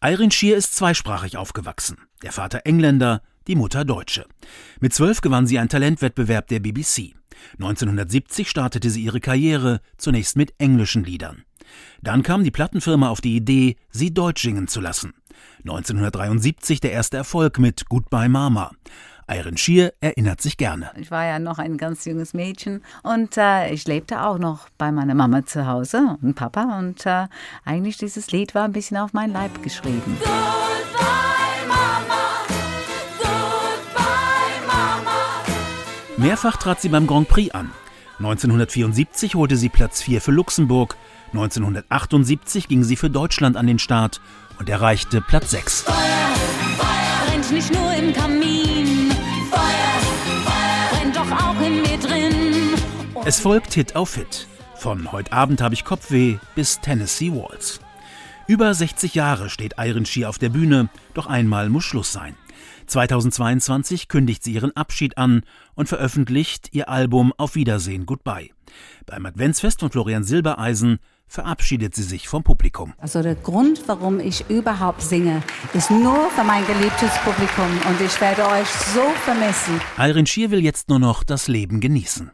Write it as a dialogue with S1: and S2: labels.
S1: Irene Shear ist zweisprachig aufgewachsen. Der Vater Engländer, die Mutter Deutsche. Mit zwölf gewann sie einen Talentwettbewerb der BBC. 1970 startete sie ihre Karriere, zunächst mit englischen Liedern. Dann kam die Plattenfirma auf die Idee, sie deutsch singen zu lassen. 1973 der erste Erfolg mit Goodbye Mama. Iron Shear erinnert sich gerne.
S2: Ich war ja noch ein ganz junges Mädchen und äh, ich lebte auch noch bei meiner Mama zu Hause und Papa und äh, eigentlich dieses Lied war ein bisschen auf mein Leib geschrieben. Goodbye, Mama.
S1: Goodbye, Mama. Mehrfach trat sie beim Grand Prix an. 1974 holte sie Platz 4 für Luxemburg, 1978 ging sie für Deutschland an den Start und erreichte Platz 6. Feuer, Feuer Es folgt Hit auf Hit. Von Heute Abend habe ich Kopfweh bis Tennessee Waltz. Über 60 Jahre steht Iron Shear auf der Bühne, doch einmal muss Schluss sein. 2022 kündigt sie ihren Abschied an und veröffentlicht ihr Album Auf Wiedersehen Goodbye. Beim Adventsfest von Florian Silbereisen verabschiedet sie sich vom Publikum.
S2: Also der Grund, warum ich überhaupt singe, ist nur für mein geliebtes Publikum und ich werde euch so vermissen.
S1: Iron Shear will jetzt nur noch das Leben genießen.